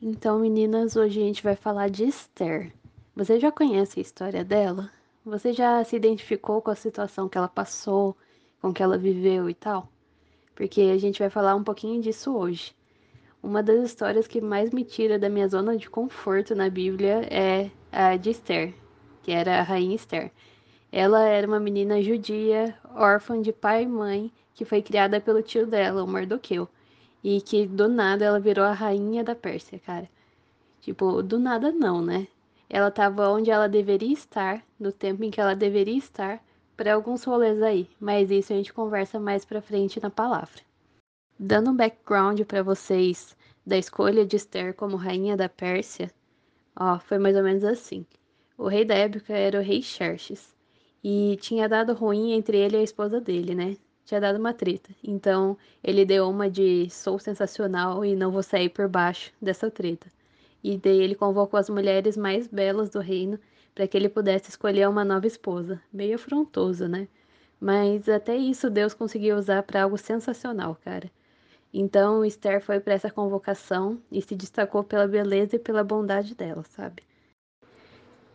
Então, meninas, hoje a gente vai falar de Esther. Você já conhece a história dela? Você já se identificou com a situação que ela passou, com que ela viveu e tal? Porque a gente vai falar um pouquinho disso hoje. Uma das histórias que mais me tira da minha zona de conforto na Bíblia é a de Esther, que era a rainha Esther. Ela era uma menina judia, órfã de pai e mãe, que foi criada pelo tio dela, o Mardoqueu e que do nada ela virou a rainha da Pérsia, cara. Tipo, do nada não, né? Ela tava onde ela deveria estar, no tempo em que ela deveria estar, para alguns rolês aí, mas isso a gente conversa mais pra frente na palavra. Dando um background para vocês da escolha de Esther como rainha da Pérsia, ó, foi mais ou menos assim. O rei da época era o rei Xerxes, e tinha dado ruim entre ele e a esposa dele, né? Tinha dado uma treta. Então ele deu uma de sou sensacional e não vou sair por baixo dessa treta. E daí ele convocou as mulheres mais belas do reino para que ele pudesse escolher uma nova esposa. Meio afrontoso, né? Mas até isso Deus conseguiu usar para algo sensacional, cara. Então Esther foi para essa convocação e se destacou pela beleza e pela bondade dela, sabe?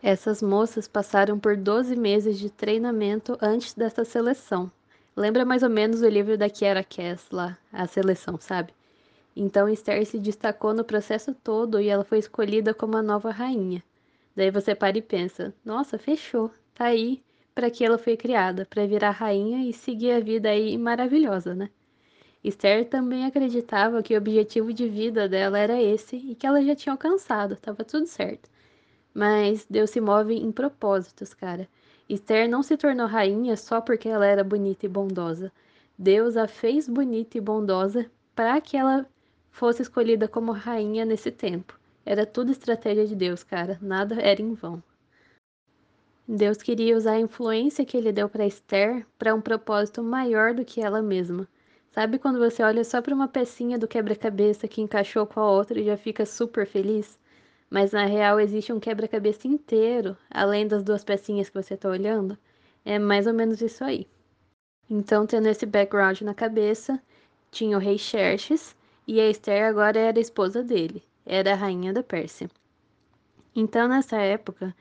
Essas moças passaram por 12 meses de treinamento antes dessa seleção, Lembra mais ou menos o livro da Kiera Cass lá, a seleção, sabe? Então Esther se destacou no processo todo e ela foi escolhida como a nova rainha. Daí você para e pensa: nossa, fechou, tá aí para que ela foi criada, para virar rainha e seguir a vida aí maravilhosa, né? Esther também acreditava que o objetivo de vida dela era esse e que ela já tinha alcançado, estava tudo certo. Mas Deus se move em propósitos, cara. Esther não se tornou rainha só porque ela era bonita e bondosa. Deus a fez bonita e bondosa para que ela fosse escolhida como rainha nesse tempo. Era tudo estratégia de Deus, cara. Nada era em vão. Deus queria usar a influência que ele deu para Esther para um propósito maior do que ela mesma. Sabe quando você olha só para uma pecinha do quebra-cabeça que encaixou com a outra e já fica super feliz? Mas na real existe um quebra-cabeça inteiro, além das duas pecinhas que você está olhando. É mais ou menos isso aí. Então, tendo esse background na cabeça, tinha o rei Xerxes e a Esther agora era a esposa dele, era a rainha da Pérsia. Então, nessa época,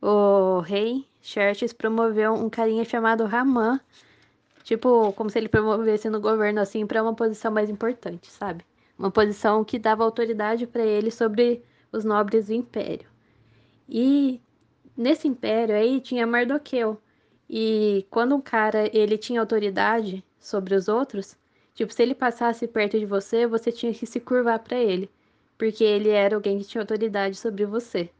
o rei Xerxes promoveu um carinha chamado Ramã, tipo, como se ele promovesse no governo assim para uma posição mais importante, sabe? Uma posição que dava autoridade para ele sobre os nobres do império. E nesse império aí tinha Mardoqueu. E quando um cara ele tinha autoridade sobre os outros, tipo, se ele passasse perto de você, você tinha que se curvar para ele, porque ele era alguém que tinha autoridade sobre você.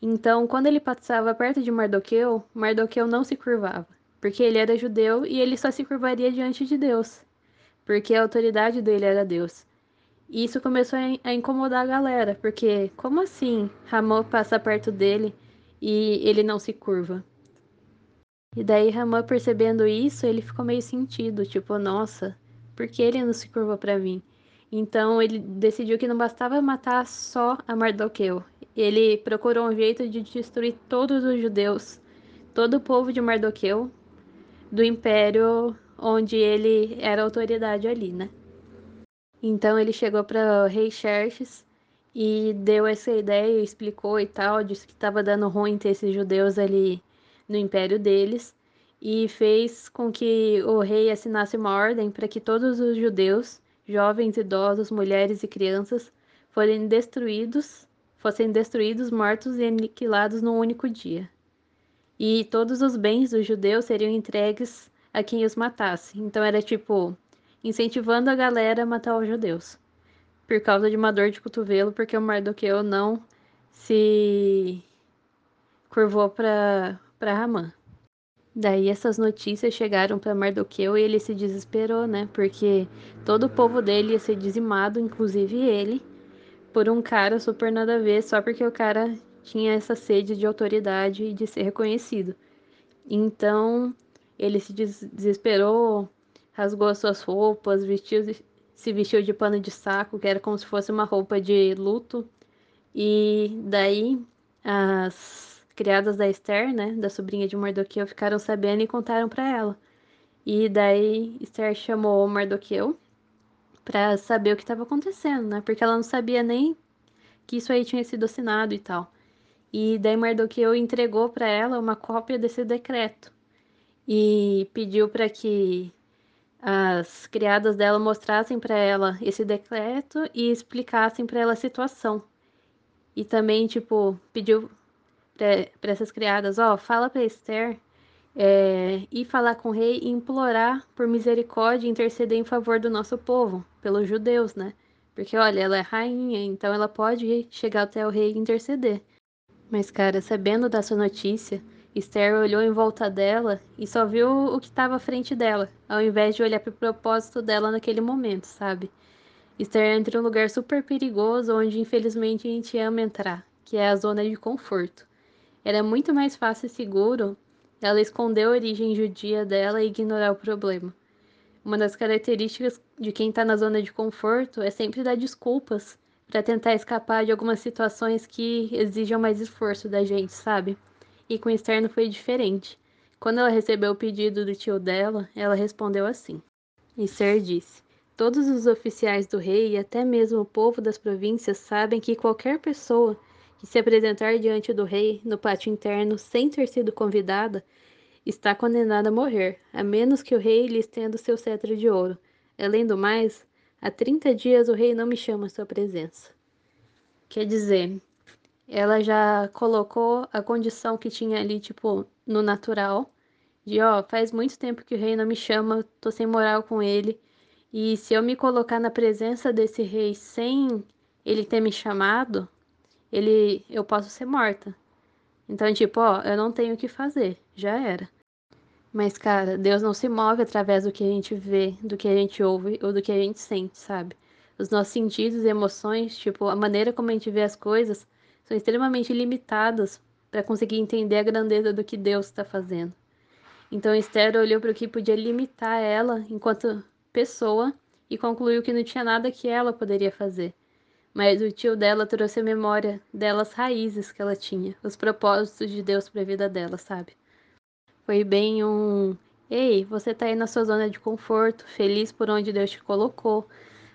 Então, quando ele passava perto de Mardoqueu, Mardoqueu não se curvava, porque ele era judeu e ele só se curvaria diante de Deus, porque a autoridade dele era Deus. E isso começou a incomodar a galera, porque como assim Ramon passa perto dele e ele não se curva? E daí Ramon percebendo isso, ele ficou meio sentido, tipo, nossa, por que ele não se curva para mim? Então ele decidiu que não bastava matar só a Mardoqueu. Ele procurou um jeito de destruir todos os judeus, todo o povo de Mardoqueu, do império onde ele era autoridade ali, né? Então ele chegou para rei Xerxes e deu essa ideia, explicou e tal, disse que estava dando ruim ter esses judeus ali no império deles e fez com que o rei assinasse uma ordem para que todos os judeus, jovens, idosos, mulheres e crianças, fossem destruídos, fossem destruídos, mortos e aniquilados num único dia. E todos os bens dos judeus seriam entregues a quem os matasse. Então era tipo incentivando a galera a matar os judeus, por causa de uma dor de cotovelo, porque o Mardoqueu não se curvou para Ramã. Daí essas notícias chegaram para Mardoqueu e ele se desesperou, né? Porque todo o povo dele ia ser dizimado, inclusive ele, por um cara super nada a ver, só porque o cara tinha essa sede de autoridade e de ser reconhecido. Então ele se desesperou, rasgou as suas roupas, vestiu, se vestiu de pano de saco, que era como se fosse uma roupa de luto. E daí as criadas da Esther, né, da sobrinha de Mardoqueu, ficaram sabendo e contaram para ela. E daí Esther chamou Mardoqueu para saber o que estava acontecendo, né? Porque ela não sabia nem que isso aí tinha sido assinado e tal. E daí Mardoqueu entregou para ela uma cópia desse decreto e pediu para que as criadas dela mostrassem para ela esse decreto e explicassem para ela a situação. E também, tipo, pediu para essas criadas, ó, fala para Esther é, ir falar com o rei e implorar por misericórdia e interceder em favor do nosso povo, pelos judeus, né? Porque, olha, ela é rainha, então ela pode chegar até o rei e interceder. Mas, cara, sabendo dessa notícia, Esther olhou em volta dela e só viu o que estava à frente dela, ao invés de olhar para o propósito dela naquele momento, sabe? Esther entra em um lugar super perigoso onde infelizmente a gente ama entrar, que é a zona de conforto. Era muito mais fácil e seguro ela esconder a origem judia dela e ignorar o problema. Uma das características de quem está na zona de conforto é sempre dar desculpas para tentar escapar de algumas situações que exijam mais esforço da gente, sabe? E com o externo foi diferente. Quando ela recebeu o pedido do tio dela, ela respondeu assim. Esther disse: Todos os oficiais do rei e até mesmo o povo das províncias sabem que qualquer pessoa que se apresentar diante do rei no pátio interno sem ter sido convidada está condenada a morrer, a menos que o rei lhe estenda o seu cetro de ouro. Além do mais, há 30 dias o rei não me chama à sua presença. Quer dizer, ela já colocou a condição que tinha ali, tipo, no natural, de ó, faz muito tempo que o rei não me chama, tô sem moral com ele, e se eu me colocar na presença desse rei sem ele ter me chamado, ele eu posso ser morta. Então, tipo, ó, eu não tenho o que fazer, já era. Mas, cara, Deus não se move através do que a gente vê, do que a gente ouve ou do que a gente sente, sabe? Os nossos sentidos e emoções, tipo, a maneira como a gente vê as coisas, são extremamente limitadas para conseguir entender a grandeza do que Deus está fazendo. Então Esther olhou para o que podia limitar ela enquanto pessoa e concluiu que não tinha nada que ela poderia fazer. Mas o tio dela trouxe a memória delas raízes que ela tinha, os propósitos de Deus para a vida dela, sabe? Foi bem um Ei, você tá aí na sua zona de conforto, feliz por onde Deus te colocou,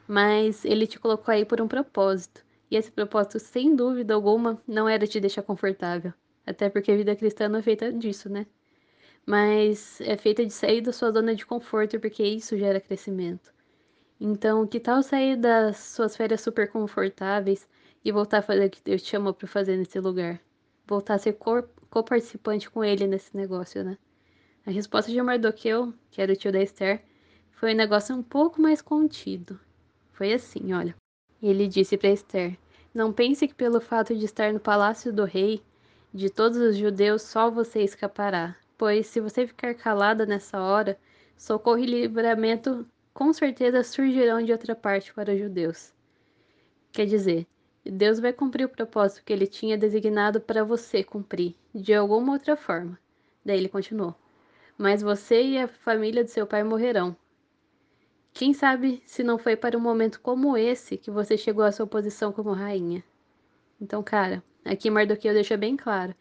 mas ele te colocou aí por um propósito. E esse propósito, sem dúvida alguma, não era te deixar confortável. Até porque a vida cristã não é feita disso, né? Mas é feita de sair da sua zona de conforto, porque isso gera crescimento. Então, que tal sair das suas férias super confortáveis e voltar a fazer o que Deus te chamou para fazer nesse lugar? Voltar a ser co-participante com ele nesse negócio, né? A resposta de Mardoqueu, que era o tio da Esther, foi um negócio um pouco mais contido. Foi assim, olha. Ele disse para Esther: Não pense que pelo fato de estar no palácio do rei, de todos os judeus, só você escapará. Pois se você ficar calada nessa hora, socorro e livramento com certeza surgirão de outra parte para os judeus. Quer dizer, Deus vai cumprir o propósito que ele tinha designado para você cumprir, de alguma outra forma. Daí ele continuou: Mas você e a família de seu pai morrerão. Quem sabe se não foi para um momento como esse que você chegou à sua posição como rainha? Então, cara, aqui Mardoqueu deixa bem claro.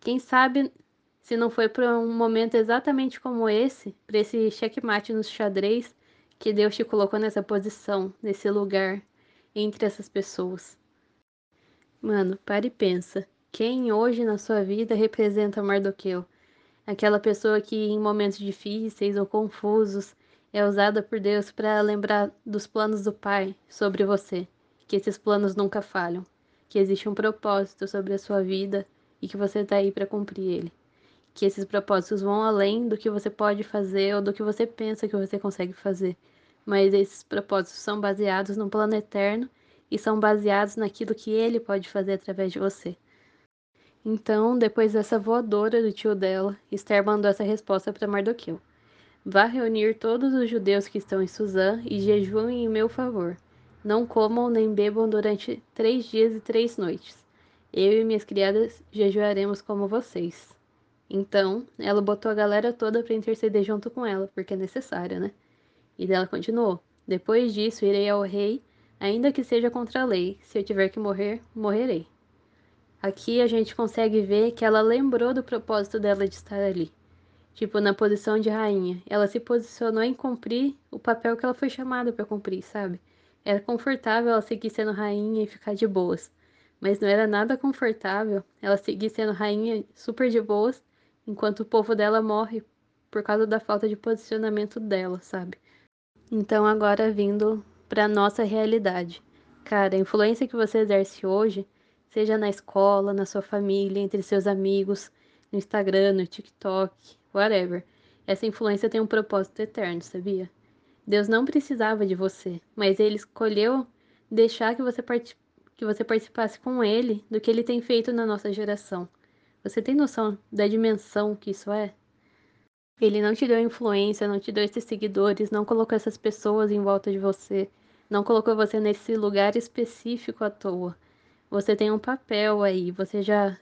Quem sabe se não foi para um momento exatamente como esse, para esse checkmate no xadrez, que Deus te colocou nessa posição, nesse lugar, entre essas pessoas. Mano, para e pensa. Quem hoje na sua vida representa Mardoqueu? Aquela pessoa que em momentos difíceis ou confusos é usada por Deus para lembrar dos planos do Pai sobre você, que esses planos nunca falham, que existe um propósito sobre a sua vida e que você está aí para cumprir ele. Que esses propósitos vão além do que você pode fazer ou do que você pensa que você consegue fazer, mas esses propósitos são baseados no plano eterno e são baseados naquilo que ele pode fazer através de você. Então, depois dessa voadora do tio dela, Esther mandou essa resposta para Mardoqueu. Vá reunir todos os judeus que estão em Suzã e jejuem em meu favor. Não comam nem bebam durante três dias e três noites. Eu e minhas criadas jejuaremos como vocês. Então, ela botou a galera toda para interceder junto com ela, porque é necessário, né? E dela continuou: Depois disso, irei ao rei, ainda que seja contra a lei. Se eu tiver que morrer, morrerei. Aqui a gente consegue ver que ela lembrou do propósito dela de estar ali tipo, na posição de rainha. Ela se posicionou em cumprir o papel que ela foi chamada para cumprir, sabe? Era confortável ela seguir sendo rainha e ficar de boas. mas não era nada confortável ela seguir sendo rainha super de boas, enquanto o povo dela morre por causa da falta de posicionamento dela, sabe? Então, agora vindo para nossa realidade. Cara, a influência que você exerce hoje, seja na escola, na sua família, entre seus amigos, no Instagram, no TikTok, whatever, essa influência tem um propósito eterno, sabia? Deus não precisava de você, mas ele escolheu deixar que você, part... que você participasse com ele do que ele tem feito na nossa geração. Você tem noção da dimensão que isso é? Ele não te deu influência, não te deu esses seguidores, não colocou essas pessoas em volta de você, não colocou você nesse lugar específico à toa. Você tem um papel aí, você já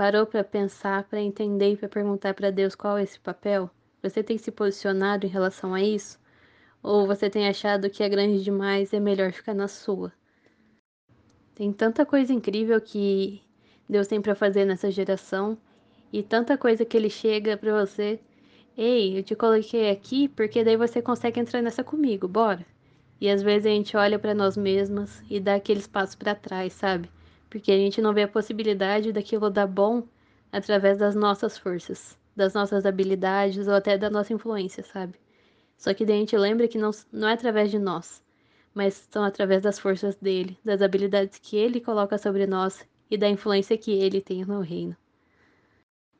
parou para pensar, para entender e para perguntar para Deus qual é esse papel? Você tem se posicionado em relação a isso? Ou você tem achado que é grande demais e é melhor ficar na sua? Tem tanta coisa incrível que Deus tem para fazer nessa geração e tanta coisa que ele chega para você. Ei, eu te coloquei aqui porque daí você consegue entrar nessa comigo, bora? E às vezes a gente olha para nós mesmas e dá aqueles passos para trás, sabe? Porque a gente não vê a possibilidade daquilo dar bom através das nossas forças, das nossas habilidades ou até da nossa influência, sabe? Só que daí a gente lembra que não, não é através de nós, mas são através das forças dele, das habilidades que ele coloca sobre nós e da influência que ele tem no reino.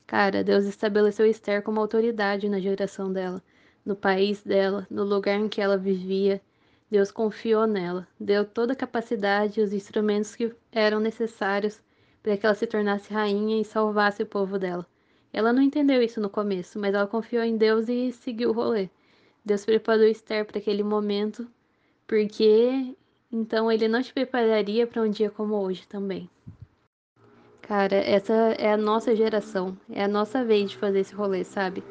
Cara, Deus estabeleceu Esther como autoridade na geração dela, no país dela, no lugar em que ela vivia. Deus confiou nela, deu toda a capacidade e os instrumentos que eram necessários para que ela se tornasse rainha e salvasse o povo dela. Ela não entendeu isso no começo, mas ela confiou em Deus e seguiu o rolê. Deus preparou Esther para aquele momento, porque então ele não te prepararia para um dia como hoje também. Cara, essa é a nossa geração, é a nossa vez de fazer esse rolê, sabe?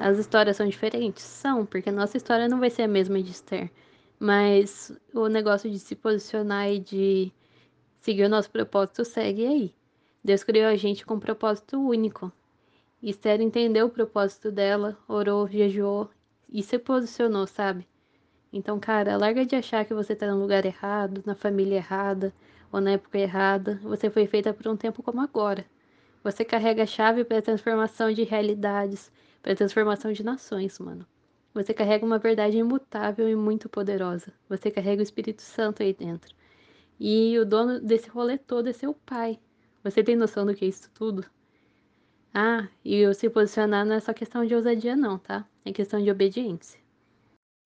As histórias são diferentes? São, porque a nossa história não vai ser a mesma de Esther. Mas o negócio de se posicionar e de seguir o nosso propósito segue aí. Deus criou a gente com um propósito único. Esther entendeu o propósito dela, orou, jejuou e se posicionou, sabe? Então, cara, larga de achar que você tá no lugar errado, na família errada ou na época errada. Você foi feita por um tempo como agora. Você carrega a chave para a transformação de realidades, para a transformação de nações, mano. Você carrega uma verdade imutável e muito poderosa. Você carrega o Espírito Santo aí dentro. E o dono desse rolê todo é seu pai. Você tem noção do que é isso tudo? Ah, e o se posicionar não é só questão de ousadia, não, tá? É questão de obediência.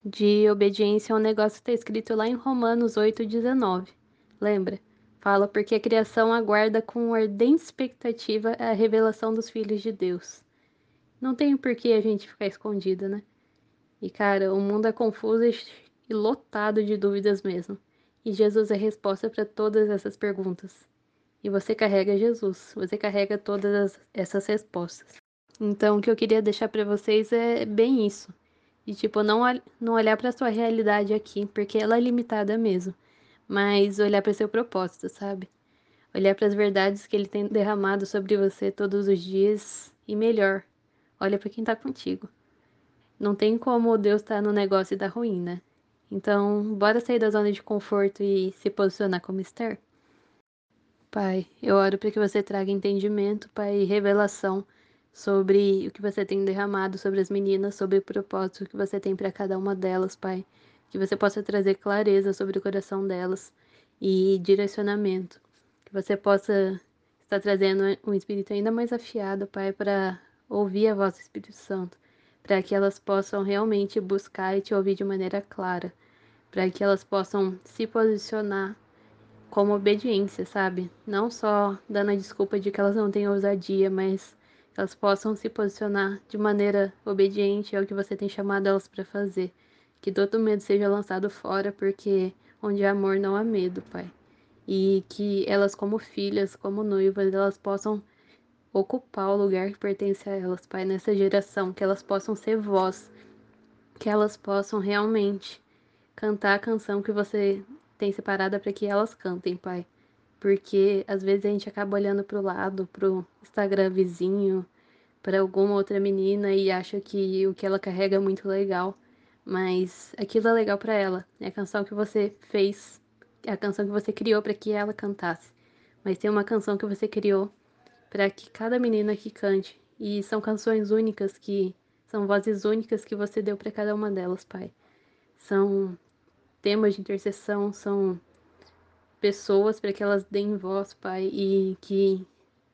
De obediência é um negócio que está escrito lá em Romanos 8,19. Lembra? Fala porque a criação aguarda com ardente expectativa a revelação dos filhos de Deus. Não tem por que a gente ficar escondido, né? E cara, o mundo é confuso e lotado de dúvidas mesmo. E Jesus é a resposta para todas essas perguntas. E você carrega Jesus, você carrega todas essas respostas. Então, o que eu queria deixar para vocês é bem isso. E tipo, não, não olhar para sua realidade aqui, porque ela é limitada mesmo, mas olhar para seu propósito, sabe? Olhar para as verdades que ele tem derramado sobre você todos os dias e melhor, olha para quem tá contigo. Não tem como Deus estar tá no negócio e dar ruim, né? Então, bora sair da zona de conforto e se posicionar como Esther? Pai, eu oro para que você traga entendimento, Pai, e revelação sobre o que você tem derramado sobre as meninas, sobre o propósito que você tem para cada uma delas, Pai. Que você possa trazer clareza sobre o coração delas e direcionamento. Que você possa estar trazendo um espírito ainda mais afiado, Pai, para ouvir a voz do Espírito Santo, para que elas possam realmente buscar e te ouvir de maneira clara, para que elas possam se posicionar como obediência, sabe? Não só dando a desculpa de que elas não têm ousadia, mas elas possam se posicionar de maneira obediente ao que você tem chamado elas para fazer. Que todo medo seja lançado fora, porque onde há amor não há medo, Pai. E que elas, como filhas, como noivas, elas possam ocupar o lugar que pertence a elas, Pai, nessa geração, que elas possam ser voz, que elas possam realmente cantar a canção que você tem separada para que elas cantem, Pai porque às vezes a gente acaba olhando para o lado, para o Instagram vizinho, para alguma outra menina e acha que o que ela carrega é muito legal, mas aquilo é legal para ela. É a canção que você fez, é a canção que você criou para que ela cantasse. mas tem uma canção que você criou para que cada menina aqui cante. E são canções únicas que são vozes únicas que você deu para cada uma delas, Pai. São temas de intercessão, são pessoas para que elas deem voz, Pai, e que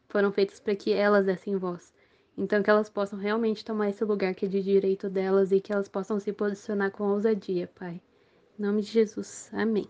foram feitas para que elas dessem voz. Então, que elas possam realmente tomar esse lugar que é de direito delas e que elas possam se posicionar com ousadia, Pai. Em nome de Jesus. Amém.